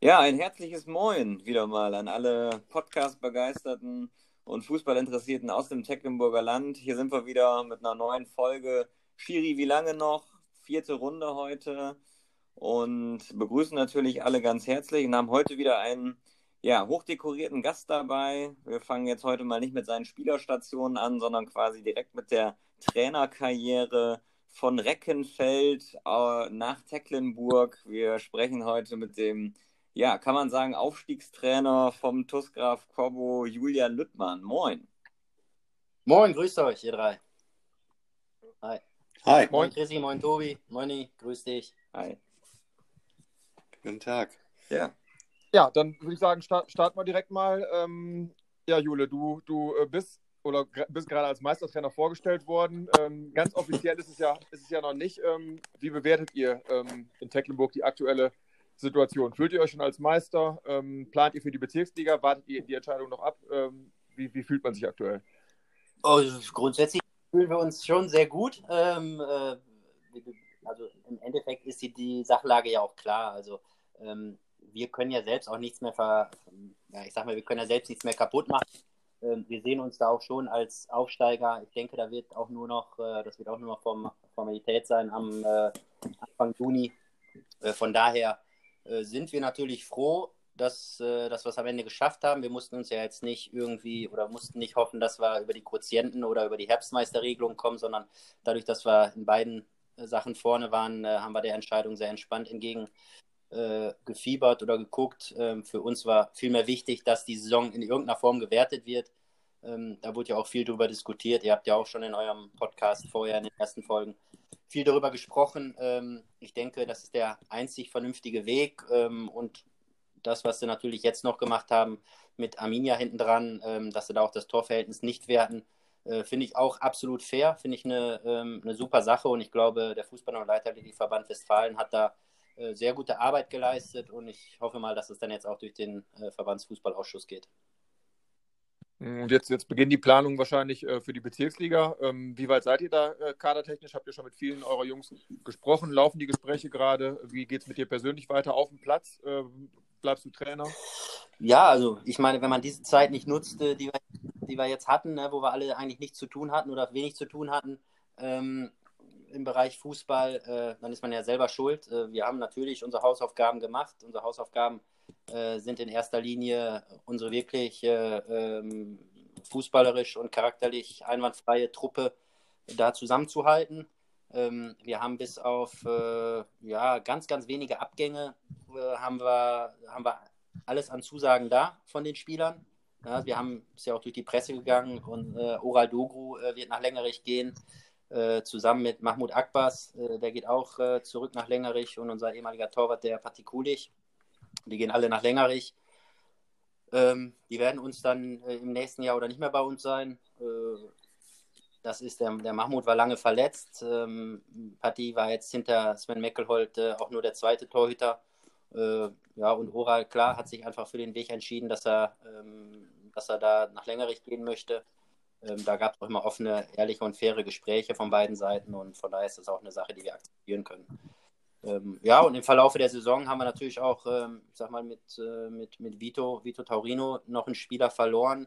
Ja, ein herzliches Moin wieder mal an alle Podcast-Begeisterten und Fußballinteressierten aus dem Tecklenburger Land. Hier sind wir wieder mit einer neuen Folge. Schiri, wie lange noch? Vierte Runde heute. Und begrüßen natürlich alle ganz herzlich und haben heute wieder einen ja, hochdekorierten Gast dabei. Wir fangen jetzt heute mal nicht mit seinen Spielerstationen an, sondern quasi direkt mit der Trainerkarriere von Reckenfeld äh, nach Tecklenburg. Wir sprechen heute mit dem ja, kann man sagen, Aufstiegstrainer vom TuS Graf Korbo, Julian Lüttmann. Moin. Moin, grüßt euch, ihr drei. Hi. Hi. Moin, Chrissy, moin, Tobi. Moini, grüß dich. Hi. Guten Tag. Ja. Ja, dann würde ich sagen, start, starten wir direkt mal. Ähm, ja, Jule, du, du äh, bist oder bist gerade als Meistertrainer vorgestellt worden. Ähm, ganz offiziell ist es ja, ist es ja noch nicht. Ähm, wie bewertet ihr ähm, in Tecklenburg die aktuelle Situation? Fühlt ihr euch schon als Meister? Ähm, plant ihr für die Bezirksliga? Wartet ihr die Entscheidung noch ab? Ähm, wie, wie, fühlt man sich aktuell? Oh, grundsätzlich fühlen wir uns schon sehr gut. Ähm, äh, also im Endeffekt ist die, die Sachlage ja auch klar. Also ähm, wir können ja selbst auch nichts mehr ver, ja, ich sag mal, wir können ja selbst nichts mehr kaputt machen. Ähm, wir sehen uns da auch schon als Aufsteiger. Ich denke, da wird auch nur noch, äh, das wird auch nur noch Formalität sein am äh, Anfang Juni. Äh, von daher sind wir natürlich froh, dass, äh, dass wir es am Ende geschafft haben. Wir mussten uns ja jetzt nicht irgendwie oder mussten nicht hoffen, dass wir über die Quotienten oder über die Herbstmeisterregelung kommen, sondern dadurch, dass wir in beiden äh, Sachen vorne waren, haben wir der Entscheidung sehr entspannt entgegen gefiebert oder geguckt. Ähm, für uns war vielmehr wichtig, dass die Saison in irgendeiner Form gewertet wird. Ähm, da wurde ja auch viel darüber diskutiert. Ihr habt ja auch schon in eurem Podcast vorher in den ersten Folgen viel darüber gesprochen. Ähm, ich denke, das ist der einzig vernünftige Weg. Ähm, und das, was sie natürlich jetzt noch gemacht haben mit Arminia hinten dran, ähm, dass sie da auch das Torverhältnis nicht werten, äh, finde ich auch absolut fair, finde ich eine, ähm, eine super Sache. Und ich glaube, der Fußball- und Leiterverband Westfalen hat da äh, sehr gute Arbeit geleistet. Und ich hoffe mal, dass es dann jetzt auch durch den äh, Verbandsfußballausschuss geht. Und jetzt, jetzt beginnen die Planungen wahrscheinlich äh, für die Bezirksliga. Ähm, wie weit seid ihr da äh, kadertechnisch? Habt ihr schon mit vielen eurer Jungs gesprochen? Laufen die Gespräche gerade? Wie geht es mit dir persönlich weiter auf dem Platz? Äh, bleibst du Trainer? Ja, also ich meine, wenn man diese Zeit nicht nutzte, die wir, die wir jetzt hatten, ne, wo wir alle eigentlich nichts zu tun hatten oder wenig zu tun hatten ähm, im Bereich Fußball, äh, dann ist man ja selber schuld. Äh, wir haben natürlich unsere Hausaufgaben gemacht. Unsere Hausaufgaben äh, sind in erster Linie unsere wirklich äh, fußballerisch und charakterlich einwandfreie Truppe da zusammenzuhalten. Ähm, wir haben bis auf äh, ja, ganz, ganz wenige Abgänge äh, haben, wir, haben wir alles an Zusagen da von den Spielern. Ja, wir haben es ja auch durch die Presse gegangen und äh, Oral Dogru äh, wird nach Längerich gehen, äh, zusammen mit Mahmoud Akbas, äh, der geht auch zurück nach Längerich und unser ehemaliger Torwart, der Patikulich. Die gehen alle nach Längerich. Ähm, die werden uns dann äh, im nächsten Jahr oder nicht mehr bei uns sein. Äh, das ist der, der Mahmoud war lange verletzt. Ähm, Patti war jetzt hinter Sven Meckelholt äh, auch nur der zweite Torhüter. Äh, ja, und Oral, klar, hat sich einfach für den Weg entschieden, dass er, ähm, dass er da nach Längerich gehen möchte. Ähm, da gab es auch immer offene, ehrliche und faire Gespräche von beiden Seiten und von daher ist das auch eine Sache, die wir akzeptieren können. Ähm, ja, und im Verlaufe der Saison haben wir natürlich auch, ähm, ich sag mal, mit, äh, mit, mit Vito, Vito Taurino noch einen Spieler verloren.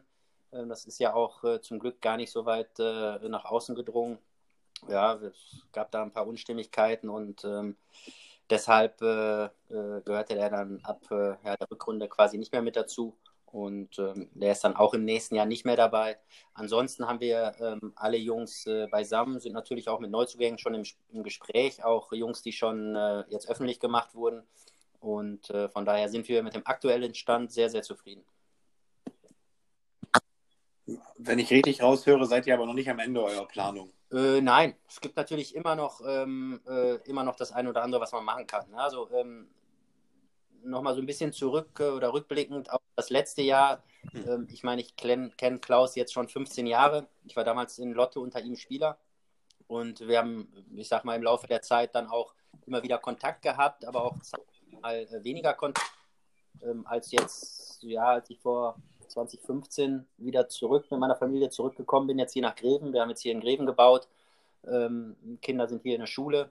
Ähm, das ist ja auch äh, zum Glück gar nicht so weit äh, nach außen gedrungen. Ja, es gab da ein paar Unstimmigkeiten und ähm, deshalb äh, äh, gehörte er dann ab äh, ja, der Rückrunde quasi nicht mehr mit dazu. Und ähm, der ist dann auch im nächsten Jahr nicht mehr dabei. Ansonsten haben wir ähm, alle Jungs äh, beisammen, sind natürlich auch mit Neuzugängen schon im, im Gespräch, auch Jungs, die schon äh, jetzt öffentlich gemacht wurden. Und äh, von daher sind wir mit dem aktuellen Stand sehr, sehr zufrieden. Wenn ich richtig raushöre, seid ihr aber noch nicht am Ende eurer Planung. Äh, nein, es gibt natürlich immer noch, ähm, äh, immer noch das eine oder andere, was man machen kann. Also ähm, nochmal so ein bisschen zurück äh, oder rückblickend auf das letzte Jahr. Hm. Ähm, ich meine, ich kenne Klaus jetzt schon 15 Jahre. Ich war damals in Lotte unter ihm Spieler. Und wir haben, ich sag mal, im Laufe der Zeit dann auch immer wieder Kontakt gehabt, aber auch mal äh, weniger Kontakt ähm, als jetzt, ja, als ich vor 2015 wieder zurück mit meiner Familie zurückgekommen bin, jetzt hier nach Greven. Wir haben jetzt hier in Greven gebaut. Ähm, Kinder sind hier in der Schule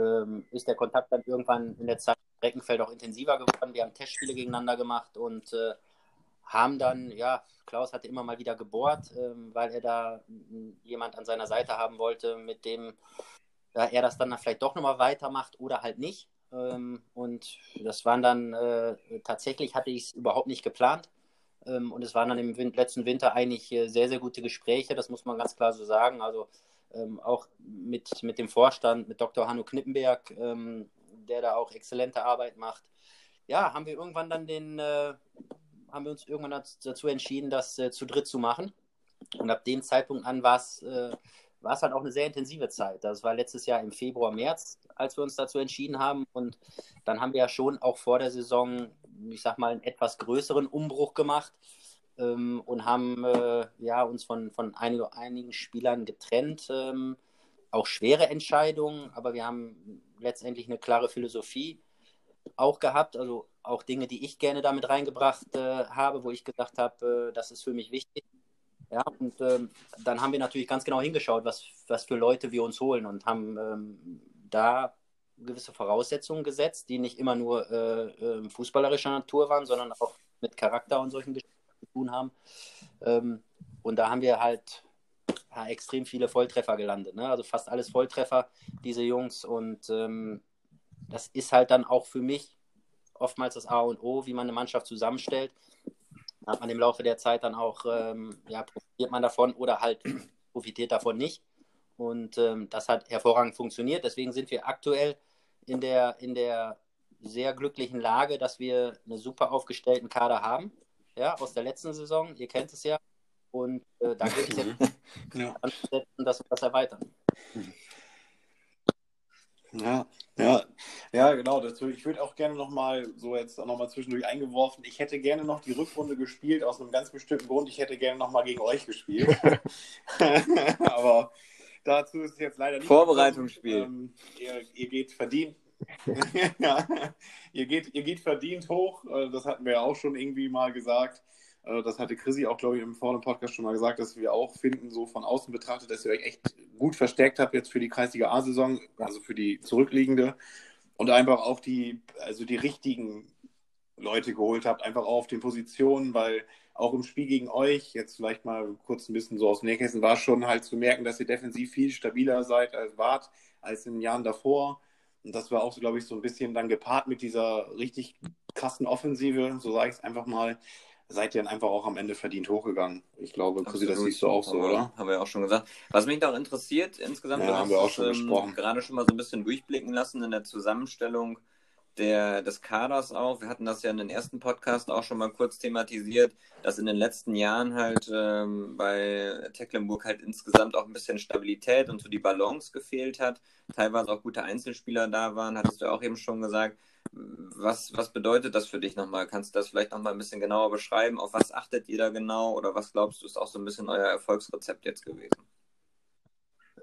ähm, ist der Kontakt dann irgendwann in der Zeit im Reckenfeld auch intensiver geworden. Wir haben Testspiele gegeneinander gemacht und äh, haben dann, ja, Klaus hatte immer mal wieder gebohrt, ähm, weil er da jemand an seiner Seite haben wollte, mit dem ja, er das dann vielleicht doch nochmal weitermacht oder halt nicht. Ähm, und das waren dann, äh, tatsächlich hatte ich es überhaupt nicht geplant. Ähm, und es waren dann im Win letzten Winter eigentlich äh, sehr, sehr gute Gespräche, das muss man ganz klar so sagen. Also ähm, auch mit, mit dem Vorstand, mit Dr. Hanno Knippenberg, ähm, der da auch exzellente Arbeit macht. Ja, haben wir irgendwann dann den, äh, haben wir uns irgendwann dazu entschieden, das äh, zu dritt zu machen. Und ab dem Zeitpunkt an war es äh, halt auch eine sehr intensive Zeit. Das war letztes Jahr im Februar, März, als wir uns dazu entschieden haben. Und dann haben wir ja schon auch vor der Saison, ich sag mal, einen etwas größeren Umbruch gemacht ähm, und haben äh, ja, uns von, von einig, einigen Spielern getrennt. Ähm, auch schwere Entscheidungen, aber wir haben letztendlich eine klare Philosophie auch gehabt. Also auch Dinge, die ich gerne damit reingebracht äh, habe, wo ich gedacht habe, äh, das ist für mich wichtig. Ja, und ähm, dann haben wir natürlich ganz genau hingeschaut, was, was für Leute wir uns holen und haben ähm, da gewisse Voraussetzungen gesetzt, die nicht immer nur äh, äh, fußballerischer Natur waren, sondern auch mit Charakter und solchen Geschichten tun haben. Ähm, und da haben wir halt ja, extrem viele Volltreffer gelandet. Ne? Also fast alles Volltreffer, diese Jungs. Und ähm, das ist halt dann auch für mich oftmals das A und O, wie man eine Mannschaft zusammenstellt hat man im Laufe der Zeit dann auch, ähm, ja, profitiert man davon oder halt profitiert davon nicht. Und ähm, das hat hervorragend funktioniert. Deswegen sind wir aktuell in der, in der sehr glücklichen Lage, dass wir einen super aufgestellten Kader haben. Ja, aus der letzten Saison. Ihr kennt es ja. Und äh, da geht es jetzt ja. ansetzen, dass wir das erweitern. Ja, ja, ja, genau. Das, ich würde auch gerne nochmal, so jetzt nochmal zwischendurch eingeworfen, ich hätte gerne noch die Rückrunde gespielt, aus einem ganz bestimmten Grund. Ich hätte gerne nochmal gegen euch gespielt. Aber dazu ist es jetzt leider nicht. Vorbereitungsspiel. Ähm, ihr, ihr, geht verdient. ihr, geht, ihr geht verdient hoch. Äh, das hatten wir ja auch schon irgendwie mal gesagt. Äh, das hatte Chrissy auch, glaube ich, im vorigen Podcast schon mal gesagt, dass wir auch finden, so von außen betrachtet, dass ihr euch echt gut verstärkt habt jetzt für die Kreisliga A-Saison, also für die zurückliegende. Und einfach auch die, also die richtigen Leute geholt habt, einfach auch auf den Positionen, weil auch im Spiel gegen euch, jetzt vielleicht mal kurz ein bisschen so aus dem Nähkästchen, war schon halt zu merken, dass ihr defensiv viel stabiler seid als wart als in den Jahren davor. Und das war auch so, glaube ich, so ein bisschen dann gepaart mit dieser richtig krassen Offensive, so sage ich es einfach mal, seid ihr dann einfach auch am Ende verdient hochgegangen. Ich glaube, Chrissy, das siehst du auch so, oder? Haben wir ja auch schon gesagt. Was mich noch interessiert, insgesamt, ja, haben wir auch schon ähm, gesprochen. gerade schon mal so ein bisschen durchblicken lassen in der Zusammenstellung der, des Kaders auch. Wir hatten das ja in den ersten Podcast auch schon mal kurz thematisiert, dass in den letzten Jahren halt ähm, bei Tecklenburg halt insgesamt auch ein bisschen Stabilität und so die Balance gefehlt hat. Teilweise auch gute Einzelspieler da waren, hattest du auch eben schon gesagt. Was, was bedeutet das für dich nochmal? Kannst du das vielleicht nochmal ein bisschen genauer beschreiben? Auf was achtet ihr da genau? Oder was glaubst du, ist auch so ein bisschen euer Erfolgsrezept jetzt gewesen?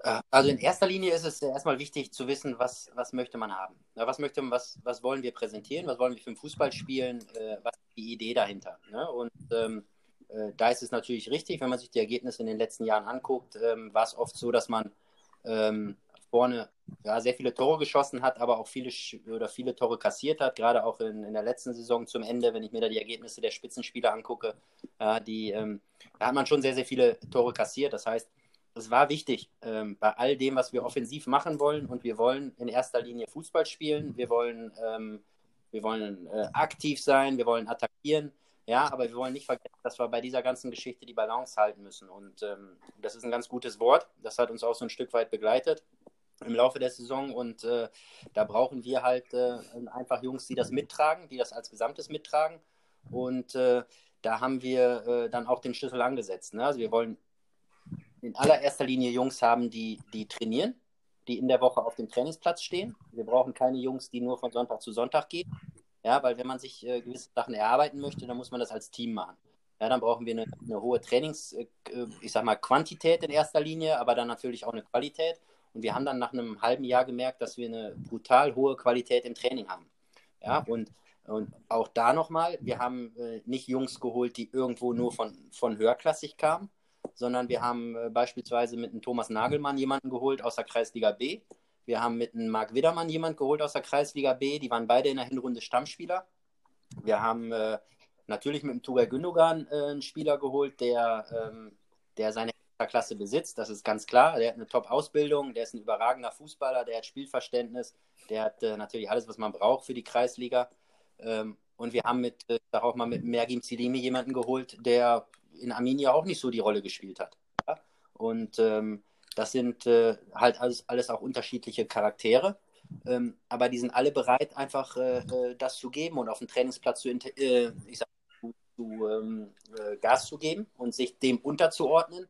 Äh, also in erster Linie ist es erstmal wichtig zu wissen, was, was möchte man haben. Was, möchte, was, was wollen wir präsentieren? Was wollen wir für den Fußball spielen? Äh, was ist die Idee dahinter? Ne? Und ähm, äh, da ist es natürlich richtig, wenn man sich die Ergebnisse in den letzten Jahren anguckt, ähm, war es oft so, dass man ähm, vorne ja, sehr viele Tore geschossen hat, aber auch viele oder viele Tore kassiert hat, gerade auch in, in der letzten Saison zum Ende, wenn ich mir da die Ergebnisse der Spitzenspieler angucke, ja, die, ähm, da hat man schon sehr, sehr viele Tore kassiert. Das heißt, es war wichtig ähm, bei all dem, was wir offensiv machen wollen und wir wollen in erster Linie Fußball spielen, wir wollen, ähm, wir wollen äh, aktiv sein, wir wollen attackieren. Ja, aber wir wollen nicht vergessen, dass wir bei dieser ganzen Geschichte die Balance halten müssen. Und ähm, das ist ein ganz gutes Wort. Das hat uns auch so ein Stück weit begleitet im Laufe der Saison und äh, da brauchen wir halt äh, einfach Jungs, die das mittragen, die das als Gesamtes mittragen und äh, da haben wir äh, dann auch den Schlüssel angesetzt. Ne? Also wir wollen in allererster Linie Jungs haben, die, die trainieren, die in der Woche auf dem Trainingsplatz stehen. Wir brauchen keine Jungs, die nur von Sonntag zu Sonntag gehen, ja, weil wenn man sich äh, gewisse Sachen erarbeiten möchte, dann muss man das als Team machen. Ja, dann brauchen wir eine, eine hohe Trainings, äh, ich sag mal, Quantität in erster Linie, aber dann natürlich auch eine Qualität. Und wir haben dann nach einem halben Jahr gemerkt, dass wir eine brutal hohe Qualität im Training haben. Ja, und, und auch da nochmal, wir haben äh, nicht Jungs geholt, die irgendwo nur von, von höherklassig kamen, sondern wir haben äh, beispielsweise mit einem Thomas Nagelmann jemanden geholt aus der Kreisliga B, Wir haben mit einem Marc Widermann jemand geholt aus der Kreisliga B. Die waren beide in der Hinrunde Stammspieler. Wir haben äh, natürlich mit dem Tugay Gündogan äh, einen Spieler geholt, der, ähm, der seine Klasse besitzt. Das ist ganz klar. Der hat eine Top-Ausbildung, der ist ein überragender Fußballer, der hat Spielverständnis, der hat äh, natürlich alles, was man braucht für die Kreisliga. Ähm, und wir haben mit, äh, auch mal mit Mergim Zilimi jemanden geholt, der in Arminia auch nicht so die Rolle gespielt hat. Ja? Und ähm, das sind äh, halt alles, alles auch unterschiedliche Charaktere. Ähm, aber die sind alle bereit, einfach äh, äh das zu geben und auf dem Trainingsplatz zu, äh, sag, zu, zu ähm, äh, Gas zu geben und sich dem unterzuordnen.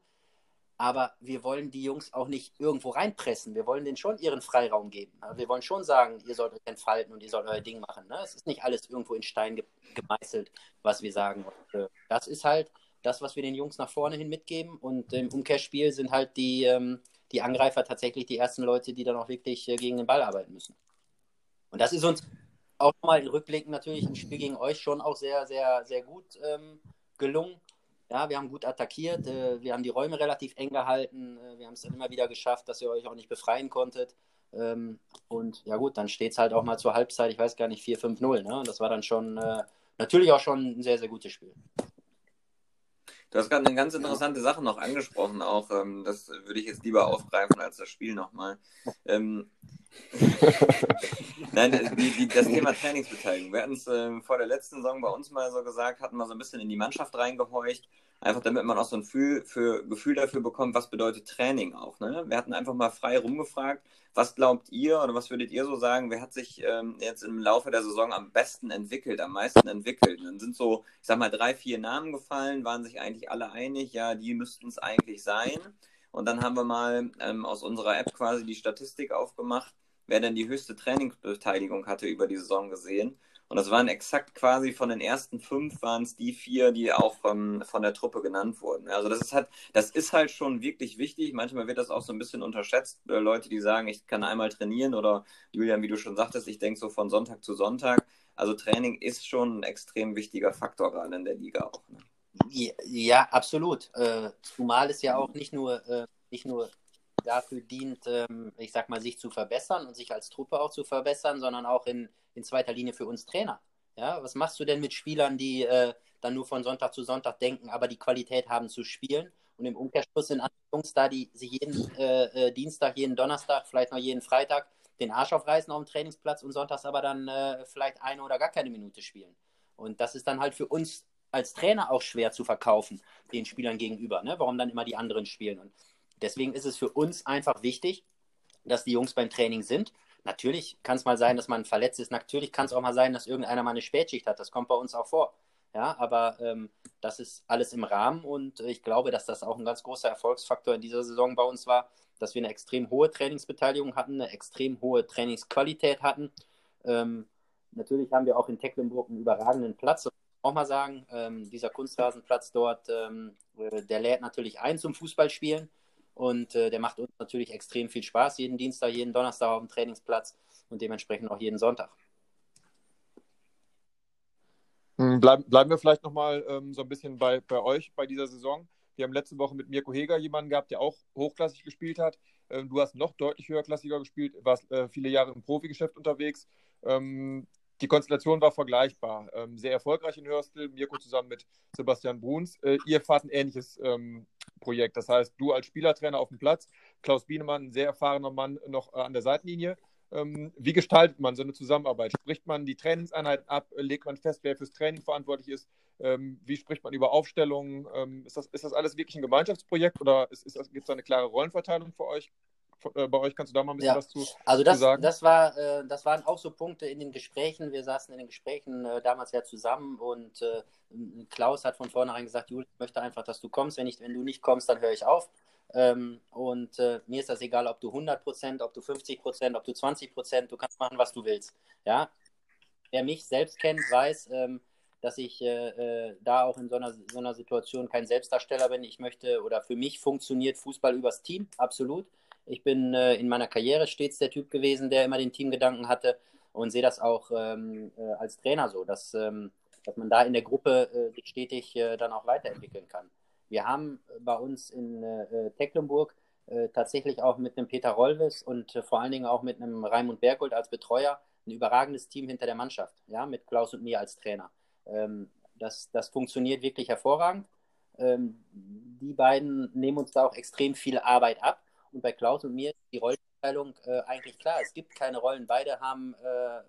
Aber wir wollen die Jungs auch nicht irgendwo reinpressen. Wir wollen denen schon ihren Freiraum geben. Wir wollen schon sagen, ihr sollt euch entfalten und ihr sollt euer Ding machen. Ne? Es ist nicht alles irgendwo in Stein gemeißelt, was wir sagen. Äh, das ist halt das, was wir den Jungs nach vorne hin mitgeben. Und im Umkehrspiel sind halt die, ähm, die Angreifer tatsächlich die ersten Leute, die dann auch wirklich äh, gegen den Ball arbeiten müssen. Und das ist uns auch mal in Rückblicken natürlich im Spiel gegen euch schon auch sehr, sehr, sehr gut ähm, gelungen. Ja, wir haben gut attackiert, äh, wir haben die Räume relativ eng gehalten, äh, wir haben es dann immer wieder geschafft, dass ihr euch auch nicht befreien konntet. Ähm, und ja gut, dann steht es halt auch mal zur Halbzeit, ich weiß gar nicht, 4-5-0. Ne? Das war dann schon äh, natürlich auch schon ein sehr, sehr gutes Spiel. Du hast gerade eine ganz interessante Sache noch angesprochen, auch ähm, das würde ich jetzt lieber aufgreifen als das Spiel nochmal. Ähm, Nein, äh, die, die, das Thema Trainingsbeteiligung. Wir hatten es äh, vor der letzten Saison bei uns mal so gesagt, hatten mal so ein bisschen in die Mannschaft reingehorcht, einfach damit man auch so ein Gefühl, für, Gefühl dafür bekommt, was bedeutet Training auch. Ne? Wir hatten einfach mal frei rumgefragt, was glaubt ihr oder was würdet ihr so sagen, wer hat sich ähm, jetzt im Laufe der Saison am besten entwickelt, am meisten entwickelt? Und dann sind so, ich sag mal, drei, vier Namen gefallen, waren sich eigentlich alle einig, ja, die müssten es eigentlich sein. Und dann haben wir mal ähm, aus unserer App quasi die Statistik aufgemacht, wer denn die höchste Trainingsbeteiligung hatte über die Saison gesehen. Und das waren exakt quasi von den ersten fünf waren es die vier, die auch ähm, von der Truppe genannt wurden. Also das ist halt, das ist halt schon wirklich wichtig. Manchmal wird das auch so ein bisschen unterschätzt. Äh, Leute, die sagen, ich kann einmal trainieren oder Julian, wie du schon sagtest, ich denke so von Sonntag zu Sonntag. Also Training ist schon ein extrem wichtiger Faktor gerade in der Liga auch. Ne? Ja, absolut. Äh, zumal es ja auch nicht nur, äh, nicht nur dafür dient, ähm, ich sag mal, sich zu verbessern und sich als Truppe auch zu verbessern, sondern auch in, in zweiter Linie für uns Trainer. Ja, was machst du denn mit Spielern, die äh, dann nur von Sonntag zu Sonntag denken, aber die Qualität haben zu spielen? Und im Umkehrschluss sind andere Jungs da, die sich jeden äh, äh, Dienstag, jeden Donnerstag, vielleicht noch jeden Freitag den Arsch aufreißen auf dem Trainingsplatz und sonntags aber dann äh, vielleicht eine oder gar keine Minute spielen. Und das ist dann halt für uns als Trainer auch schwer zu verkaufen, den Spielern gegenüber. Ne? Warum dann immer die anderen spielen? Und deswegen ist es für uns einfach wichtig, dass die Jungs beim Training sind. Natürlich kann es mal sein, dass man verletzt ist. Natürlich kann es auch mal sein, dass irgendeiner mal eine Spätschicht hat. Das kommt bei uns auch vor. Ja, aber ähm, das ist alles im Rahmen und ich glaube, dass das auch ein ganz großer Erfolgsfaktor in dieser Saison bei uns war, dass wir eine extrem hohe Trainingsbeteiligung hatten, eine extrem hohe Trainingsqualität hatten. Ähm, natürlich haben wir auch in Tecklenburg einen überragenden Platz auch mal sagen, ähm, dieser Kunstrasenplatz dort, ähm, äh, der lädt natürlich ein zum Fußballspielen und äh, der macht uns natürlich extrem viel Spaß, jeden Dienstag, jeden Donnerstag auf dem Trainingsplatz und dementsprechend auch jeden Sonntag. Hm, Bleib, bleiben wir vielleicht nochmal ähm, so ein bisschen bei, bei euch bei dieser Saison. Wir haben letzte Woche mit Mirko Heger jemanden gehabt, der auch hochklassig gespielt hat. Ähm, du hast noch deutlich höherklassiger gespielt, warst äh, viele Jahre im Profigeschäft unterwegs. Ähm, die Konstellation war vergleichbar. Ähm, sehr erfolgreich in Hörstel, Mirko zusammen mit Sebastian Bruns. Äh, ihr fahrt ein ähnliches ähm, Projekt. Das heißt, du als Spielertrainer auf dem Platz, Klaus Bienemann, ein sehr erfahrener Mann noch äh, an der Seitenlinie. Ähm, wie gestaltet man so eine Zusammenarbeit? Spricht man die Trainingseinheiten ab? Legt man fest, wer fürs Training verantwortlich ist? Ähm, wie spricht man über Aufstellungen? Ähm, ist, das, ist das alles wirklich ein Gemeinschaftsprojekt oder gibt es da eine klare Rollenverteilung für euch? Äh, bei euch kannst du da mal ein bisschen ja. was zu, also das, zu sagen? Das, war, äh, das waren auch so Punkte in den Gesprächen. Wir saßen in den Gesprächen äh, damals ja zusammen und äh, Klaus hat von vornherein gesagt, Julius, ich möchte einfach, dass du kommst. Wenn, ich, wenn du nicht kommst, dann höre ich auf. Ähm, und äh, mir ist das egal, ob du 100 Prozent, ob du 50 Prozent, ob du 20 Prozent, du kannst machen, was du willst. Ja? Wer mich selbst kennt, weiß, ähm, dass ich äh, da auch in so einer, so einer Situation kein Selbstdarsteller bin. Ich möchte oder für mich funktioniert Fußball übers Team, absolut. Ich bin äh, in meiner Karriere stets der Typ gewesen, der immer den Teamgedanken hatte und sehe das auch ähm, äh, als Trainer so, dass, ähm, dass man da in der Gruppe äh, sich stetig äh, dann auch weiterentwickeln kann. Wir haben bei uns in äh, Tecklenburg tatsächlich auch mit einem Peter Rolves und vor allen Dingen auch mit einem Raimund Bergold als Betreuer ein überragendes Team hinter der Mannschaft, ja, mit Klaus und mir als Trainer. Ähm, das, das funktioniert wirklich hervorragend. Ähm, die beiden nehmen uns da auch extrem viel Arbeit ab. Und bei Klaus und mir ist die Rollenverteilung äh, eigentlich klar. Es gibt keine Rollen. Beide haben, äh,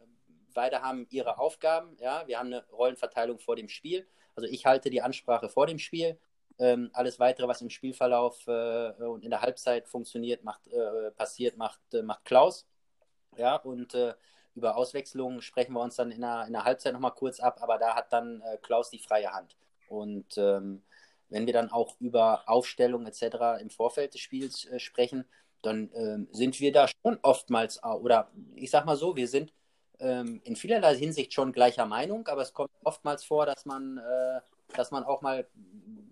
beide haben ihre Aufgaben. Ja? Wir haben eine Rollenverteilung vor dem Spiel. Also ich halte die Ansprache vor dem Spiel. Ähm, alles weitere, was im Spielverlauf äh, und in der Halbzeit funktioniert, macht, äh, passiert, macht, äh, macht Klaus. Ja, und äh, über Auswechslungen sprechen wir uns dann in der, in der Halbzeit nochmal kurz ab, aber da hat dann Klaus die freie Hand. Und ähm, wenn wir dann auch über Aufstellung etc. im Vorfeld des Spiels äh, sprechen, dann ähm, sind wir da schon oftmals, oder ich sag mal so, wir sind ähm, in vielerlei Hinsicht schon gleicher Meinung, aber es kommt oftmals vor, dass man, äh, dass man auch mal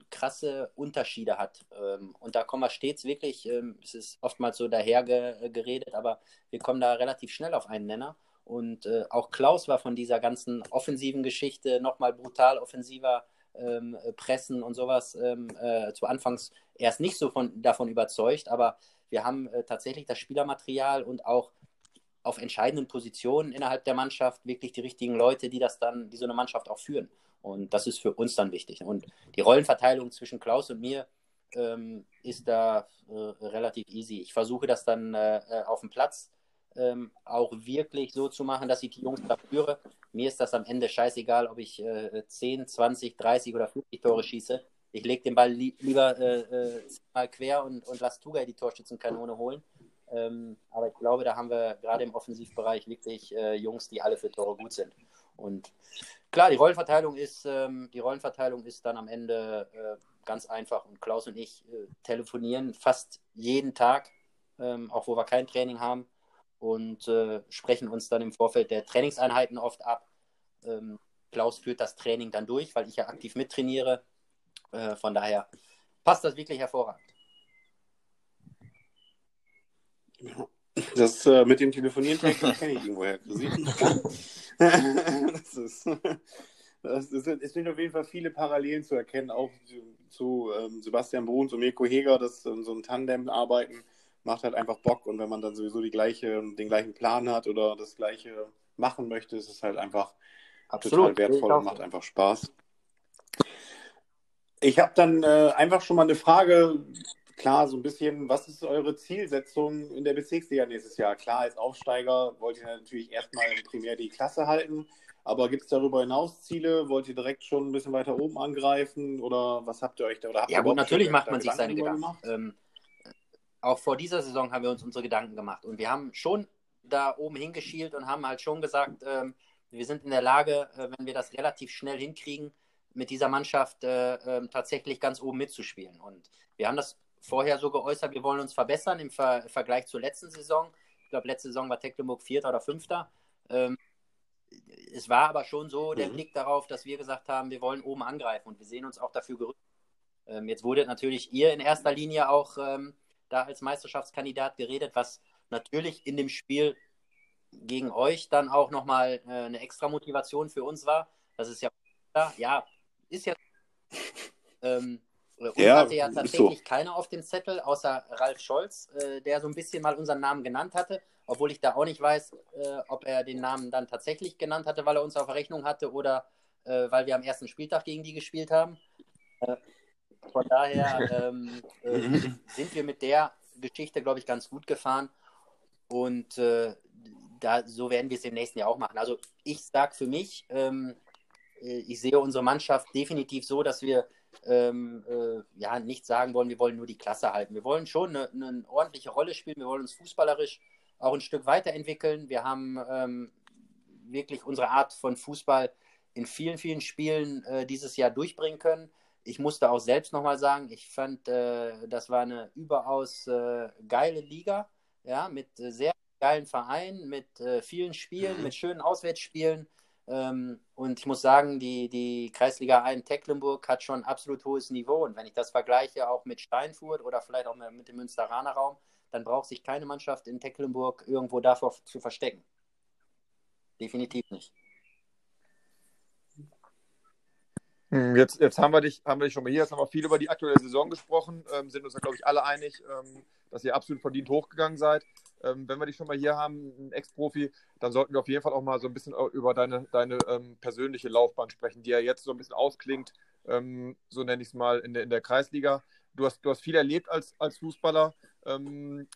krasse Unterschiede hat. Ähm, und da kommen wir stets wirklich, ähm, es ist oftmals so daher geredet, aber wir kommen da relativ schnell auf einen Nenner. Und äh, auch Klaus war von dieser ganzen offensiven Geschichte nochmal brutal offensiver ähm, Pressen und sowas ähm, äh, zu Anfangs erst nicht so von, davon überzeugt, aber wir haben äh, tatsächlich das Spielermaterial und auch auf entscheidenden Positionen innerhalb der Mannschaft wirklich die richtigen Leute, die das dann, die so eine Mannschaft auch führen. Und das ist für uns dann wichtig. Und die Rollenverteilung zwischen Klaus und mir ähm, ist da äh, relativ easy. Ich versuche das dann äh, äh auf dem Platz ähm, auch wirklich so zu machen, dass ich die Jungs da führe. Mir ist das am Ende scheißegal, ob ich äh, 10, 20, 30 oder 50 Tore schieße. Ich lege den Ball li lieber äh, äh, mal quer und, und lasse Tugay die Torschützenkanone holen. Ähm, aber ich glaube, da haben wir gerade im Offensivbereich wirklich äh, Jungs, die alle für Tore gut sind. Und klar, die Rollenverteilung ist, ähm, die Rollenverteilung ist dann am Ende äh, ganz einfach. Und Klaus und ich äh, telefonieren fast jeden Tag, ähm, auch wo wir kein Training haben und äh, sprechen uns dann im Vorfeld der Trainingseinheiten oft ab. Ähm, Klaus führt das Training dann durch, weil ich ja aktiv mittrainiere. Äh, von daher passt das wirklich hervorragend. Das äh, mit dem Telefonieren kenne ich irgendwoher, das ist. Das es sind auf jeden Fall viele Parallelen zu erkennen, auch zu, zu ähm, Sebastian Bruns und Mirko Heger, dass ähm, so ein Tandem arbeiten macht halt einfach Bock und wenn man dann sowieso die gleiche, den gleichen Plan hat oder das gleiche machen möchte, ist es halt einfach Absolut. total wertvoll und macht einfach Spaß. Ich habe dann äh, einfach schon mal eine Frage, klar, so ein bisschen, was ist eure Zielsetzung in der Bezirksliga nächstes Jahr? Klar, als Aufsteiger wollt ihr natürlich erstmal primär die Klasse halten, aber gibt es darüber hinaus Ziele? Wollt ihr direkt schon ein bisschen weiter oben angreifen oder was habt ihr euch da? Oder habt ja gut, natürlich macht man sich seine Gedanken. Ähm, auch vor dieser Saison haben wir uns unsere Gedanken gemacht. Und wir haben schon da oben hingeschielt und haben halt schon gesagt, ähm, wir sind in der Lage, äh, wenn wir das relativ schnell hinkriegen, mit dieser Mannschaft äh, äh, tatsächlich ganz oben mitzuspielen. Und wir haben das vorher so geäußert, wir wollen uns verbessern im Ver Vergleich zur letzten Saison. Ich glaube, letzte Saison war Tecklenburg Vierter oder Fünfter. Ähm, es war aber schon so der mhm. Blick darauf, dass wir gesagt haben, wir wollen oben angreifen und wir sehen uns auch dafür gerüstet. Ähm, jetzt wurde natürlich ihr in erster Linie auch ähm, da als Meisterschaftskandidat geredet, was natürlich in dem Spiel gegen euch dann auch nochmal äh, eine extra Motivation für uns war. Das ist ja, ja, ist ja. Ähm, uns ja, hatte ja tatsächlich so. keiner auf dem Zettel, außer Ralf Scholz, äh, der so ein bisschen mal unseren Namen genannt hatte, obwohl ich da auch nicht weiß, äh, ob er den Namen dann tatsächlich genannt hatte, weil er uns auf Rechnung hatte oder äh, weil wir am ersten Spieltag gegen die gespielt haben. Von daher ähm, äh, sind wir mit der Geschichte, glaube ich, ganz gut gefahren. Und äh, da, so werden wir es im nächsten Jahr auch machen. Also ich sage für mich, ähm, äh, ich sehe unsere Mannschaft definitiv so, dass wir ähm, äh, ja nicht sagen wollen, wir wollen nur die Klasse halten. Wir wollen schon eine, eine, ordentliche Rolle spielen. Wir wollen uns fußballerisch auch ein Stück weiterentwickeln. Wir haben ähm, wirklich unsere Art von Fußball in vielen, vielen Spielen äh, dieses Jahr durchbringen können ich musste auch selbst nochmal sagen, ich fand, äh, das war eine überaus äh, geile Liga, ja, mit äh, sehr geilen Vereinen, mit äh, vielen Spielen, mit schönen Auswärtsspielen. Ähm, und ich muss sagen, die, die Kreisliga 1 Tecklenburg hat schon absolut hohes Niveau. Und wenn ich das vergleiche auch mit Steinfurt oder vielleicht auch mit dem Münsteraner Raum, dann braucht sich keine Mannschaft in Tecklenburg irgendwo davor zu verstecken. Definitiv nicht. Jetzt, jetzt haben, wir dich, haben wir dich schon mal hier, jetzt haben wir viel über die aktuelle Saison gesprochen, ähm, sind uns da, glaube ich, alle einig. Ähm, dass ihr absolut verdient hochgegangen seid. Ähm, wenn wir dich schon mal hier haben, ein Ex-Profi, dann sollten wir auf jeden Fall auch mal so ein bisschen über deine, deine ähm, persönliche Laufbahn sprechen, die ja jetzt so ein bisschen ausklingt, ähm, so nenne ich es mal, in der, in der Kreisliga. Du hast, du hast viel erlebt als, als Fußballer. Ähm,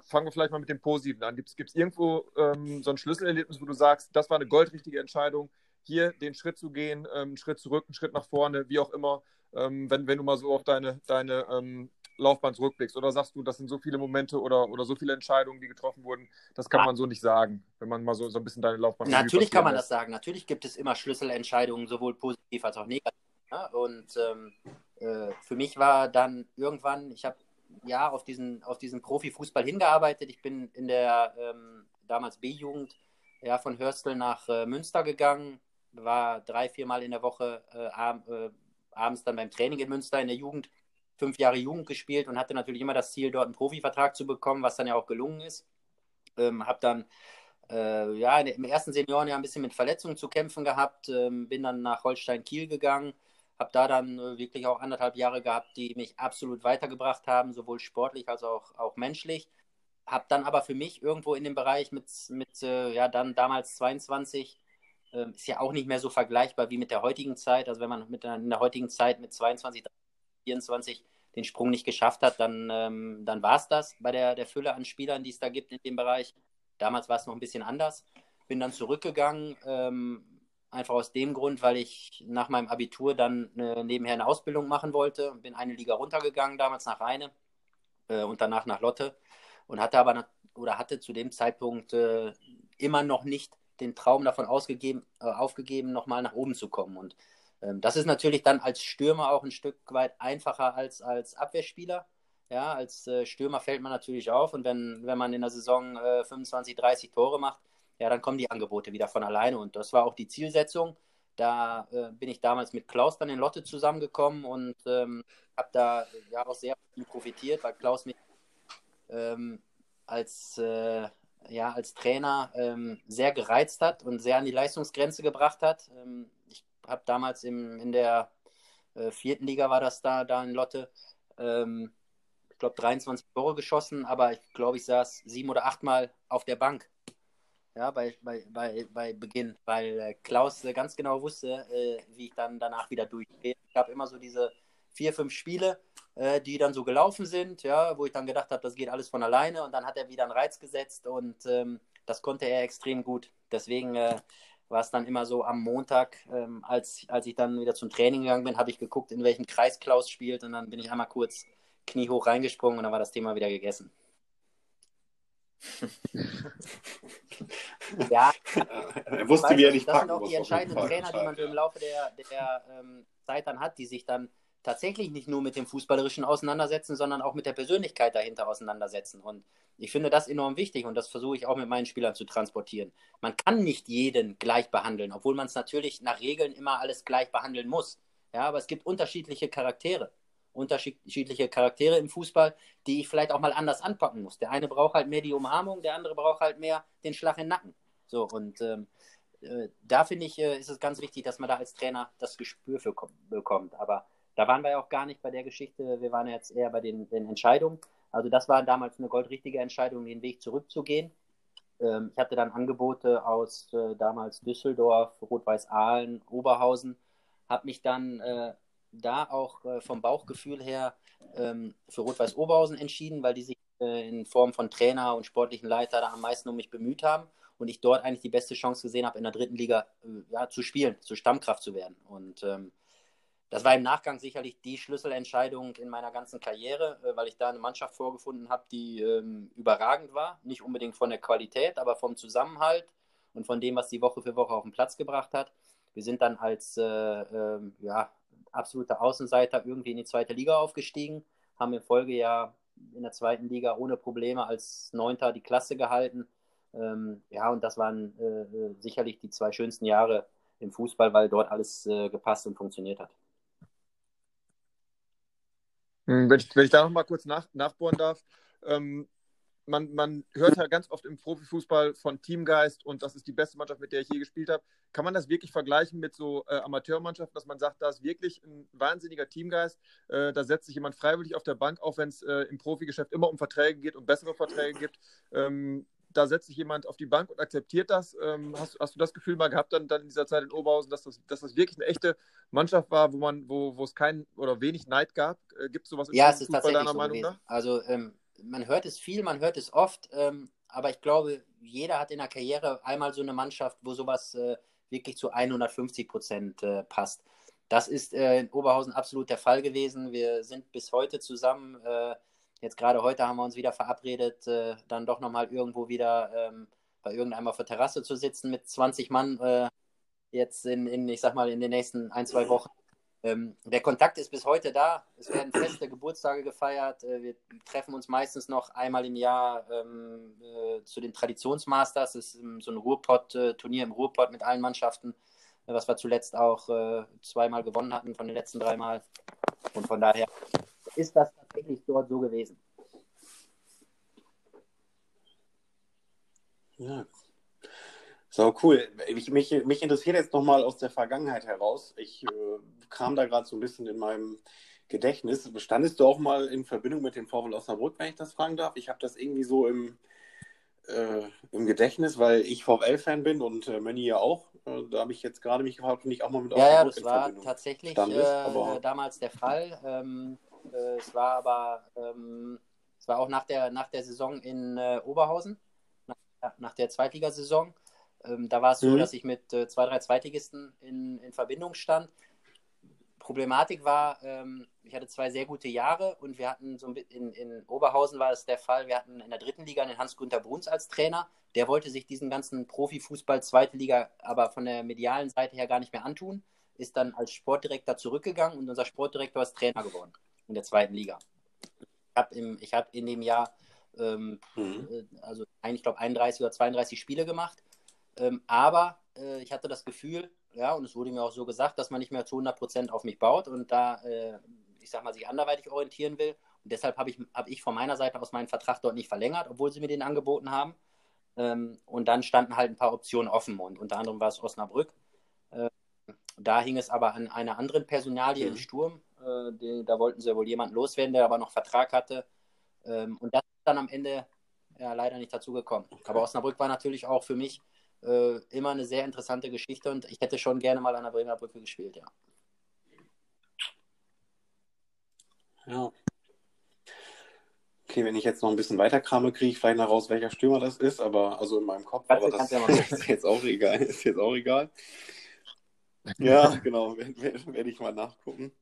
fangen wir vielleicht mal mit dem Positiven an. Gibt es irgendwo so ein Schlüsselerlebnis, wo du sagst, das war eine goldrichtige Entscheidung, hier den Schritt zu gehen, ähm, einen Schritt zurück, einen Schritt nach vorne, wie auch immer, ähm, wenn, wenn du mal so auf deine, deine ähm, Laufbahn zurückblickst? Oder sagst du, das sind so viele Momente oder, oder so viele Entscheidungen, die getroffen wurden, das kann ja. man so nicht sagen, wenn man mal so, so ein bisschen deine Laufbahn Natürlich kann man lässt. das sagen. Natürlich gibt es immer Schlüsselentscheidungen, sowohl positiv als auch negativ. Ja? Und ähm, äh, für mich war dann irgendwann, ich habe ja auf diesen, auf diesen Profifußball hingearbeitet. Ich bin in der ähm, damals B-Jugend ja, von Hörstel nach äh, Münster gegangen, war drei, viermal in der Woche äh, ab, äh, abends dann beim Training in Münster in der Jugend, fünf Jahre Jugend gespielt und hatte natürlich immer das Ziel, dort einen Profivertrag zu bekommen, was dann ja auch gelungen ist. Ähm, habe dann äh, ja, im ersten Seniorenjahr ein bisschen mit Verletzungen zu kämpfen gehabt, ähm, bin dann nach Holstein Kiel gegangen, habe da dann äh, wirklich auch anderthalb Jahre gehabt, die mich absolut weitergebracht haben, sowohl sportlich als auch, auch menschlich. Habe dann aber für mich irgendwo in dem Bereich mit, mit äh, ja, dann damals 22, äh, ist ja auch nicht mehr so vergleichbar wie mit der heutigen Zeit. Also wenn man mit der, in der heutigen Zeit mit 22, 24 den Sprung nicht geschafft hat, dann, ähm, dann war es das bei der, der Fülle an Spielern, die es da gibt in dem Bereich. Damals war es noch ein bisschen anders. Bin dann zurückgegangen, ähm, Einfach aus dem Grund, weil ich nach meinem Abitur dann äh, nebenher eine Ausbildung machen wollte. Bin eine Liga runtergegangen, damals nach Rheine äh, und danach nach Lotte. Und hatte aber oder hatte zu dem Zeitpunkt äh, immer noch nicht den Traum davon ausgegeben, äh, aufgegeben, nochmal nach oben zu kommen. Und ähm, das ist natürlich dann als Stürmer auch ein Stück weit einfacher als als Abwehrspieler. Ja, als äh, Stürmer fällt man natürlich auf und wenn, wenn man in der Saison 25, äh, 30 Tore macht, ja, dann kommen die Angebote wieder von alleine. Und das war auch die Zielsetzung. Da äh, bin ich damals mit Klaus dann in Lotte zusammengekommen und ähm, habe da ja auch sehr profitiert, weil Klaus mich ähm, als, äh, ja, als Trainer ähm, sehr gereizt hat und sehr an die Leistungsgrenze gebracht hat. Ähm, ich habe damals im, in der äh, vierten Liga war das da, da in Lotte, ähm, ich glaube 23 Tore geschossen, aber ich glaube, ich saß sieben oder achtmal auf der Bank ja, bei, bei, bei, bei Beginn, weil äh, Klaus äh, ganz genau wusste, äh, wie ich dann danach wieder durchgehe. Ich habe immer so diese vier, fünf Spiele, äh, die dann so gelaufen sind, ja, wo ich dann gedacht habe, das geht alles von alleine und dann hat er wieder einen Reiz gesetzt und ähm, das konnte er extrem gut. Deswegen äh, war es dann immer so am Montag, ähm, als, als ich dann wieder zum Training gegangen bin, habe ich geguckt, in welchem Kreis Klaus spielt und dann bin ich einmal kurz kniehoch reingesprungen und dann war das Thema wieder gegessen. ja, er wusste, weiß, wie er nicht Das sind auch die entscheidenden Trainer, die man so im Laufe der, der ähm, Zeit dann hat, die sich dann tatsächlich nicht nur mit dem Fußballerischen auseinandersetzen, sondern auch mit der Persönlichkeit dahinter auseinandersetzen. Und ich finde das enorm wichtig und das versuche ich auch mit meinen Spielern zu transportieren. Man kann nicht jeden gleich behandeln, obwohl man es natürlich nach Regeln immer alles gleich behandeln muss. Ja, aber es gibt unterschiedliche Charaktere unterschiedliche Charaktere im Fußball, die ich vielleicht auch mal anders anpacken muss. Der eine braucht halt mehr die Umarmung, der andere braucht halt mehr den Schlag in den Nacken. So, und ähm, äh, da finde ich, äh, ist es ganz wichtig, dass man da als Trainer das Gespür für bekommt. Aber da waren wir ja auch gar nicht bei der Geschichte, wir waren jetzt eher bei den, den Entscheidungen. Also das war damals eine goldrichtige Entscheidung, den Weg zurückzugehen. Ähm, ich hatte dann Angebote aus äh, damals Düsseldorf, Rot-Weiß Aalen, Oberhausen, habe mich dann äh, da auch äh, vom Bauchgefühl her ähm, für Rot-Weiß Oberhausen entschieden, weil die sich äh, in Form von Trainer und sportlichen Leiter da am meisten um mich bemüht haben und ich dort eigentlich die beste Chance gesehen habe, in der dritten Liga äh, ja, zu spielen, zur Stammkraft zu werden. Und ähm, das war im Nachgang sicherlich die Schlüsselentscheidung in meiner ganzen Karriere, äh, weil ich da eine Mannschaft vorgefunden habe, die ähm, überragend war. Nicht unbedingt von der Qualität, aber vom Zusammenhalt und von dem, was die Woche für Woche auf den Platz gebracht hat. Wir sind dann als äh, ähm, ja, absoluter Außenseiter irgendwie in die zweite Liga aufgestiegen, haben im Folgejahr in der zweiten Liga ohne Probleme als Neunter die Klasse gehalten. Ähm, ja, und das waren äh, äh, sicherlich die zwei schönsten Jahre im Fußball, weil dort alles äh, gepasst und funktioniert hat. Hm, wenn ich, wenn ich da noch mal kurz nach, nachbohren darf, ähm, man, man hört ja ganz oft im Profifußball von Teamgeist und das ist die beste Mannschaft, mit der ich je gespielt habe. Kann man das wirklich vergleichen mit so äh, Amateurmannschaften, dass man sagt, da ist wirklich ein wahnsinniger Teamgeist, äh, da setzt sich jemand freiwillig auf der Bank, auch wenn es äh, im Profigeschäft immer um Verträge geht und bessere Verträge gibt. Ähm, da setzt sich jemand auf die Bank und akzeptiert das. Ähm, hast, hast, du das Gefühl mal gehabt dann, dann in dieser Zeit in Oberhausen, dass das, dass das wirklich eine echte Mannschaft war, wo man, wo, wo es keinen oder wenig Neid gab? Äh, Gibt es sowas im ja, es ist tatsächlich deiner so Meinung gewesen. nach? Also ähm, man hört es viel, man hört es oft, ähm, aber ich glaube, jeder hat in der Karriere einmal so eine Mannschaft, wo sowas äh, wirklich zu 150 Prozent äh, passt. Das ist äh, in Oberhausen absolut der Fall gewesen. Wir sind bis heute zusammen. Jetzt gerade heute haben wir uns wieder verabredet, äh, dann doch nochmal irgendwo wieder ähm, bei irgendeinem auf der Terrasse zu sitzen mit 20 Mann. Äh, jetzt in, in, ich sag mal, in den nächsten ein, zwei Wochen. Ähm, der Kontakt ist bis heute da. Es werden feste Geburtstage gefeiert. Äh, wir treffen uns meistens noch einmal im Jahr ähm, äh, zu den Traditionsmasters. Das ist so ein Ruhrpott-Turnier im Ruhrpott mit allen Mannschaften, äh, was wir zuletzt auch äh, zweimal gewonnen hatten von den letzten dreimal. Und von daher ist das tatsächlich dort so gewesen. Ja, so, cool. Ich, mich, mich interessiert jetzt nochmal aus der Vergangenheit heraus. Ich äh, kam da gerade so ein bisschen in meinem Gedächtnis. Standest du auch mal in Verbindung mit dem VfL Osnabrück, wenn ich das fragen darf? Ich habe das irgendwie so im, äh, im Gedächtnis, weil ich VfL-Fan bin und äh, Manny ja auch. Äh, da habe ich jetzt gerade mich gefragt, ob ich auch mal mit Osnabrück Ja, ja, das war tatsächlich standest, äh, damals der Fall. Ähm, äh, es war aber, ähm, es war auch nach der, nach der Saison in Oberhausen, nach, nach der Zweitligasaison. Ähm, da war es so, mhm. dass ich mit äh, zwei, drei Zweitligisten in, in Verbindung stand. Problematik war, ähm, ich hatte zwei sehr gute Jahre und wir hatten so in, in Oberhausen war es der Fall, wir hatten in der dritten Liga den Hans-Günther Bruns als Trainer. Der wollte sich diesen ganzen Profifußball, zweite Liga, aber von der medialen Seite her gar nicht mehr antun. Ist dann als Sportdirektor zurückgegangen und unser Sportdirektor ist Trainer geworden in der zweiten Liga. Ich habe hab in dem Jahr ähm, mhm. Äh, also eigentlich glaube 31 oder 32 Spiele gemacht ähm, aber äh, ich hatte das Gefühl, ja, und es wurde mir auch so gesagt, dass man nicht mehr zu 100 Prozent auf mich baut und da, äh, ich sag mal, sich anderweitig orientieren will. Und deshalb habe ich, hab ich von meiner Seite aus meinen Vertrag dort nicht verlängert, obwohl sie mir den angeboten haben. Ähm, und dann standen halt ein paar Optionen offen und unter anderem war es Osnabrück. Äh, da hing es aber an einer anderen Personalie mhm. im Sturm. Äh, die, da wollten sie wohl jemanden loswerden, der aber noch Vertrag hatte. Ähm, und das ist dann am Ende ja, leider nicht dazu gekommen. Aber Osnabrück war natürlich auch für mich äh, immer eine sehr interessante Geschichte und ich hätte schon gerne mal an der Bremer Brücke gespielt, ja. Ja. Okay, wenn ich jetzt noch ein bisschen weiter krame, kriege ich vielleicht noch raus, welcher Stürmer das ist, aber also in meinem Kopf, aber das ja ist jetzt auch egal. Ist jetzt auch egal. Ja, genau, werde werd ich mal nachgucken.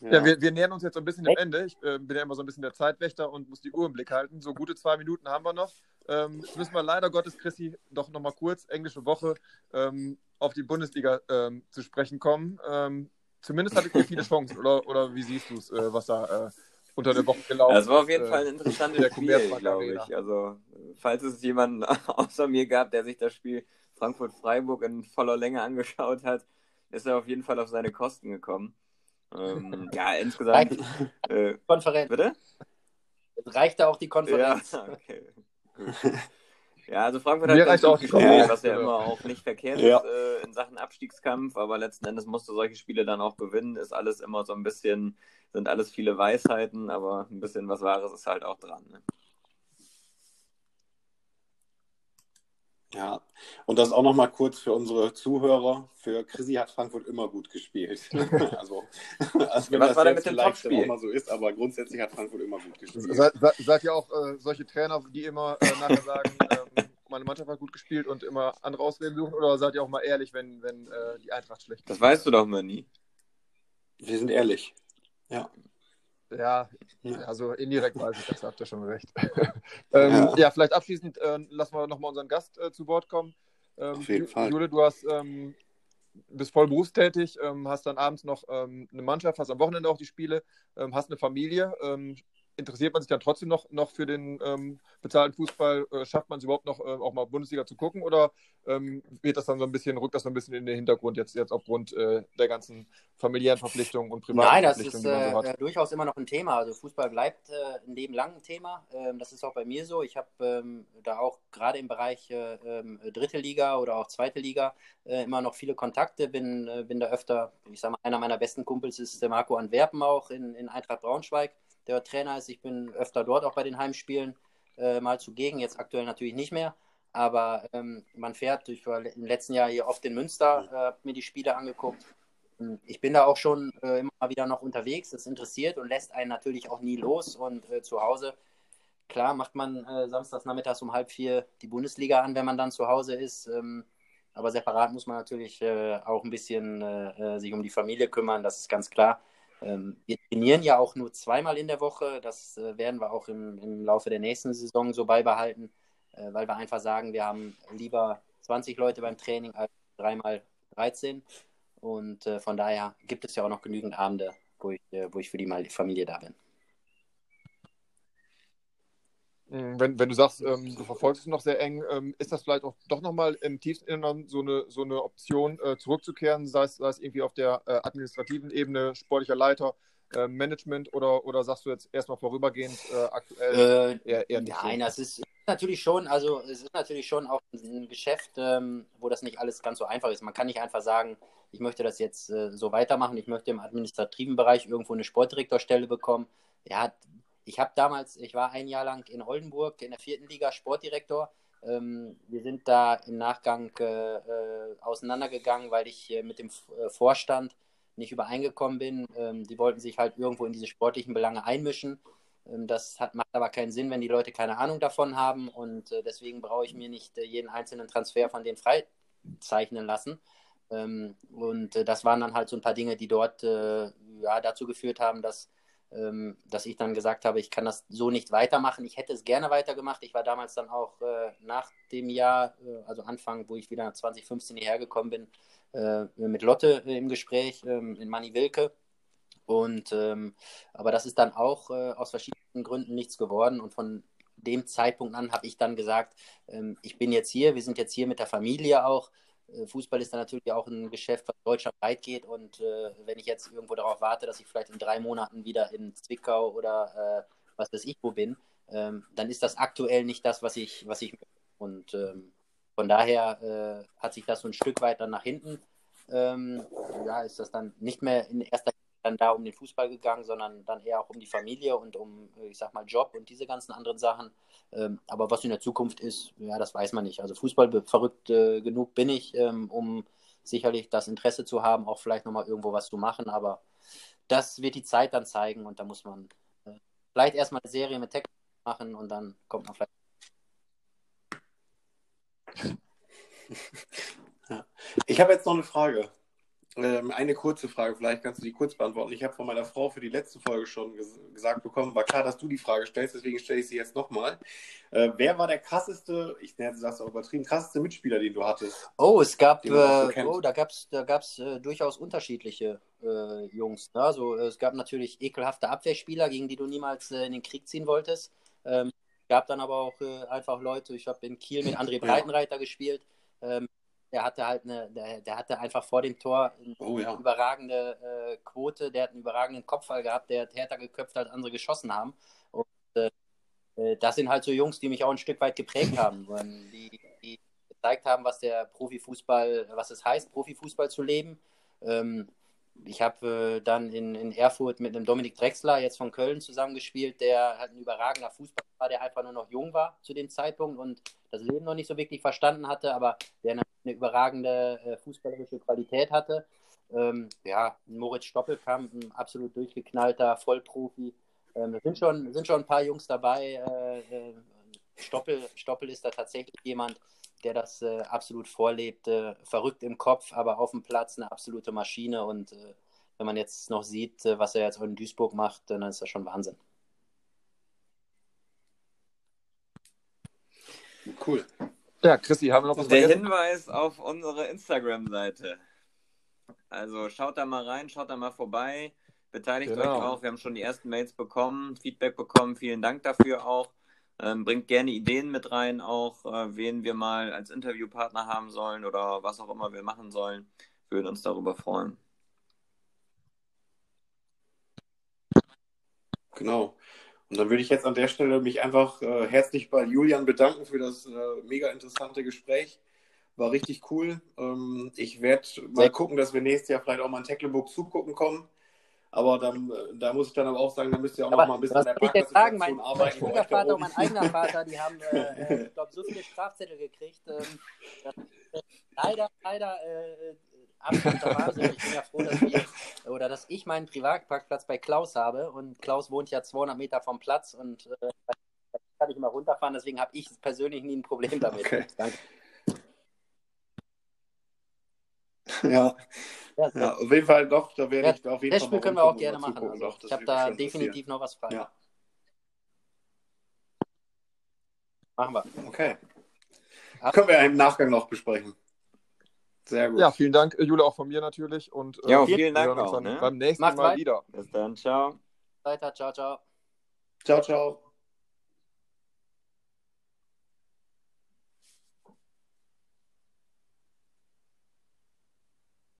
Ja, ja wir, wir, nähern uns jetzt so ein bisschen dem Ende. Ich äh, bin ja immer so ein bisschen der Zeitwächter und muss die Uhr im Blick halten. So gute zwei Minuten haben wir noch. Ähm, jetzt müssen wir leider Gottes, Chrissy, doch nochmal kurz, englische Woche, ähm, auf die Bundesliga ähm, zu sprechen kommen. Ähm, zumindest hattet ihr viele Chancen, oder, oder wie siehst du es, äh, was da äh, unter der Woche gelaufen ist? Das war auf jeden äh, Fall ein interessantes Spiel, glaube ich. Also, falls es jemanden außer mir gab, der sich das Spiel Frankfurt-Freiburg in voller Länge angeschaut hat, ist er auf jeden Fall auf seine Kosten gekommen. Ähm, ja, insgesamt. Äh, Konferenz. Bitte? Reicht da auch die Konferenz? Ja, okay. Ja, also Frankfurt hat ganz gut gespielt, was ja immer auch nicht verkehrt ja. ist äh, in Sachen Abstiegskampf, aber letzten Endes musst du solche Spiele dann auch gewinnen. Ist alles immer so ein bisschen, sind alles viele Weisheiten, aber ein bisschen was Wahres ist halt auch dran. Ne? Ja, und das auch nochmal kurz für unsere Zuhörer. Für Chrissy hat Frankfurt immer gut gespielt. also, also wenn Was das war jetzt vielleicht auch mal so ist, aber grundsätzlich hat Frankfurt immer gut gespielt. Seid, seid ihr auch äh, solche Trainer, die immer äh, nachher sagen, äh, meine Mannschaft hat gut gespielt und immer andere Ausreden suchen? Oder seid ihr auch mal ehrlich, wenn, wenn äh, die Eintracht schlecht ist? Das weißt du doch mal nie. Wir sind ehrlich. Ja. Ja, also indirekt weiß ich, das habt ihr schon recht. ähm, ja. ja. vielleicht abschließend äh, lassen wir nochmal unseren Gast äh, zu Wort kommen. Ähm, Auf jeden Fall. Jule, du hast, ähm, bist voll berufstätig, ähm, hast dann abends noch ähm, eine Mannschaft, hast am Wochenende auch die Spiele, ähm, hast eine Familie. Interessiert man sich dann trotzdem noch, noch für den ähm, bezahlten Fußball? Äh, schafft man es überhaupt noch, äh, auch mal Bundesliga zu gucken oder ähm, wird das dann so ein bisschen, rückt das so ein bisschen in den Hintergrund jetzt, jetzt aufgrund äh, der ganzen familiären Verpflichtungen und privaten Nein, das ist so äh, durchaus immer noch ein Thema. Also Fußball bleibt äh, ein Leben lang ein Thema. Ähm, das ist auch bei mir so. Ich habe ähm, da auch gerade im Bereich äh, ähm, dritte Liga oder auch zweite Liga immer noch viele Kontakte. Bin, bin da öfter, ich sage mal, einer meiner besten Kumpels ist der Marco Antwerpen auch in, in Eintracht Braunschweig, der Trainer ist. Ich bin öfter dort auch bei den Heimspielen äh, mal zugegen. Jetzt aktuell natürlich nicht mehr. Aber ähm, man fährt, ich war im letzten Jahr hier oft in Münster, äh, habe mir die Spiele angeguckt. Ich bin da auch schon äh, immer wieder noch unterwegs. Das interessiert und lässt einen natürlich auch nie los. Und äh, zu Hause, klar, macht man äh, samstags nachmittags um halb vier die Bundesliga an, wenn man dann zu Hause ist. Ähm, aber separat muss man natürlich äh, auch ein bisschen äh, äh, sich um die Familie kümmern, das ist ganz klar. Ähm, wir trainieren ja auch nur zweimal in der Woche. Das äh, werden wir auch im, im Laufe der nächsten Saison so beibehalten, äh, weil wir einfach sagen, wir haben lieber 20 Leute beim Training als dreimal 13. Und äh, von daher gibt es ja auch noch genügend Abende, wo ich, äh, wo ich für die Familie da bin. Wenn, wenn du sagst, ähm, du verfolgst es noch sehr eng, ähm, ist das vielleicht auch doch nochmal im tiefsten Inneren so eine, so eine Option, äh, zurückzukehren, sei es, sei es irgendwie auf der äh, administrativen Ebene, sportlicher Leiter, äh, Management oder, oder sagst du jetzt erstmal vorübergehend äh, aktuell Äh, eher, eher nicht Nein, so? das ist natürlich schon, also es ist natürlich schon auch ein Geschäft, ähm, wo das nicht alles ganz so einfach ist. Man kann nicht einfach sagen, ich möchte das jetzt äh, so weitermachen, ich möchte im administrativen Bereich irgendwo eine Sportdirektorstelle bekommen. Ja, ich habe damals, ich war ein Jahr lang in Oldenburg in der vierten Liga Sportdirektor. Ähm, wir sind da im Nachgang äh, äh, auseinandergegangen, weil ich äh, mit dem äh, Vorstand nicht übereingekommen bin. Ähm, die wollten sich halt irgendwo in diese sportlichen Belange einmischen. Ähm, Das hat, macht aber keinen Sinn, wenn die Leute keine Ahnung davon haben und äh, deswegen brauche ich mir nicht äh, jeden einzelnen Transfer von denen freizeichnen lassen. Ähm, und das waren dann halt so ein paar Dinge, die dort ja, dazu geführt haben, dass, dass ich dann gesagt habe, ich kann das so nicht weitermachen. Ich hätte es gerne weitergemacht. Ich war damals dann auch äh, nach dem Jahr, äh, also Anfang, wo ich wieder 2015 hierher gekommen bin, äh, mit Lotte äh, im Gespräch ähm, in Manni Wilke. Und ähm, aber das ist dann auch äh, aus verschiedenen Gründen nichts geworden. Und von dem Zeitpunkt an habe ich dann gesagt, ähm, ich bin jetzt hier, wir sind jetzt hier mit der Familie auch. Äh, Fußball ist dann natürlich auch ein Geschäft, was deutschlandweit geht. Und äh, wenn ich jetzt irgendwo darauf warte, dass ich vielleicht in drei Monaten wieder in Zwickau oder äh, was weiß ich wo bin, ähm, dann ist das aktuell nicht das, was ich, was ich möchte. Und ähm, von daher äh, hat sich das so ein Stück weit dann nach hinten, ähm, ja, ist das dann nicht mehr in erster Linie dann da um den Fußball gegangen, sondern dann eher auch um die Familie und um, äh, ich sag mal, Job und diese ganzen anderen Sachen. Ähm, aber was in der Zukunft ist, ja, das weiß man nicht. Also Fußball verrückt äh, genug bin ich, ähm, um sicherlich das Interesse zu haben, auch vielleicht nochmal irgendwo was zu machen. Aber das wird die Zeit dann zeigen und da muss man äh, vielleicht erstmal eine Serie mit Text machen und dann kommt man vielleicht. Ich habe jetzt noch eine Frage. Ähm, eine kurze Frage, vielleicht kannst du die kurz beantworten. Ich habe von meiner Frau für die letzte Folge schon ges gesagt bekommen, war klar, dass du die Frage stellst, deswegen stelle ich sie jetzt nochmal. Äh, wer war der krasseste, ich nenne das auch übertrieben, krasseste Mitspieler, den du hattest? Oh, es gab, so äh, oh, da gab es da gab's, äh, durchaus unterschiedliche äh, Jungs. Ne? Also, äh, es gab natürlich ekelhafte Abwehrspieler, gegen die du niemals äh, in den Krieg ziehen wolltest. Ähm, gab dann aber auch einfach Leute, ich habe in Kiel mit André Breitenreiter gespielt. Ähm, der hatte halt eine, der, der hatte einfach vor dem Tor eine Oh ja. überragende äh, Quote, der hat einen überragenden Kopfball gehabt, der hat härter geköpft, als andere geschossen haben. Und äh, äh, das sind halt so Jungs, die mich auch ein Stück weit geprägt haben, die, die gezeigt haben, was der Profifußball, was es heißt, Profifußball zu leben. Ähm, ich habe äh, dann in, in Erfurt mit einem Dominik Drexler jetzt von Köln zusammengespielt, der halt ein überragender Fußballer war, der einfach nur noch jung war zu dem Zeitpunkt und das Leben noch nicht so wirklich verstanden hatte, aber der eine, eine überragende äh, fußballerische Qualität hatte. Ähm, ja, Moritz Stoppelkamp, ein absolut durchgeknallter Vollprofi. Ähm, da sind schon, sind schon ein paar Jungs dabei. Äh, äh, Stoppel, Stoppel ist da tatsächlich jemand, der das äh, absolut vorlebt. Äh, verrückt im Kopf, aber auf dem Platz eine absolute Maschine. Und äh, wenn man jetzt noch sieht, was er jetzt in Duisburg macht, dann ist das schon Wahnsinn. Cool. Ja, Christi, haben wir noch was Der vergessen? Hinweis auf unsere Instagram-Seite. Also schaut da mal rein, schaut da mal vorbei. Beteiligt Genau. euch auch. Wir haben schon die ersten Mails bekommen, Feedback bekommen. Vielen Dank dafür auch. Ähm, bringt gerne Ideen mit rein, auch äh, wen wir mal als Interviewpartner haben sollen oder was auch immer wir machen sollen. Würden uns darüber freuen. Genau. Und dann würde ich jetzt an der Stelle mich einfach äh, herzlich bei Julian bedanken für das äh, mega interessante Gespräch. War richtig cool. Ähm, ich werde mal gucken, dass wir nächstes Jahr vielleicht auch mal in Tecklenburg zugucken kommen. Aber dann, äh, da muss ich dann aber auch sagen, da müsst ihr auch noch Aber mal ein bisschen an der sagen? Mein, mein arbeiten. da Schwiegervater und mein eigener Vater, die haben, äh, ich glaube, so viele Strafzettel gekriegt. Ähm, das ist, äh, leider, leider äh, absoluter Wahnsinn. Ich bin ja froh, dass wir oder dass ich meinen Privatparkplatz bei Klaus habe und Klaus wohnt ja 200 Meter vom Platz und äh, kann ich immer runterfahren. Deswegen habe ich persönlich nie ein Problem damit. Okay. Danke. Ja, Ja, ja, auf jeden Fall doch, da werde Ja, ich auf jeden Fall Testspiel mal können wir auch gerne machen. Also, Doch, das ich habe da definitiv noch was frei. Ja, Machen wir. okay. Ja. Können wir im Nachgang noch besprechen. Sehr gut. Ja, vielen Dank, äh, Jule, auch von mir natürlich. Und äh, Ja, wir vielen Dank auch, ne? beim nächsten Macht Mal weit- wieder. Bis dann, ciao. Weiter, ciao, ciao. Ciao, ciao.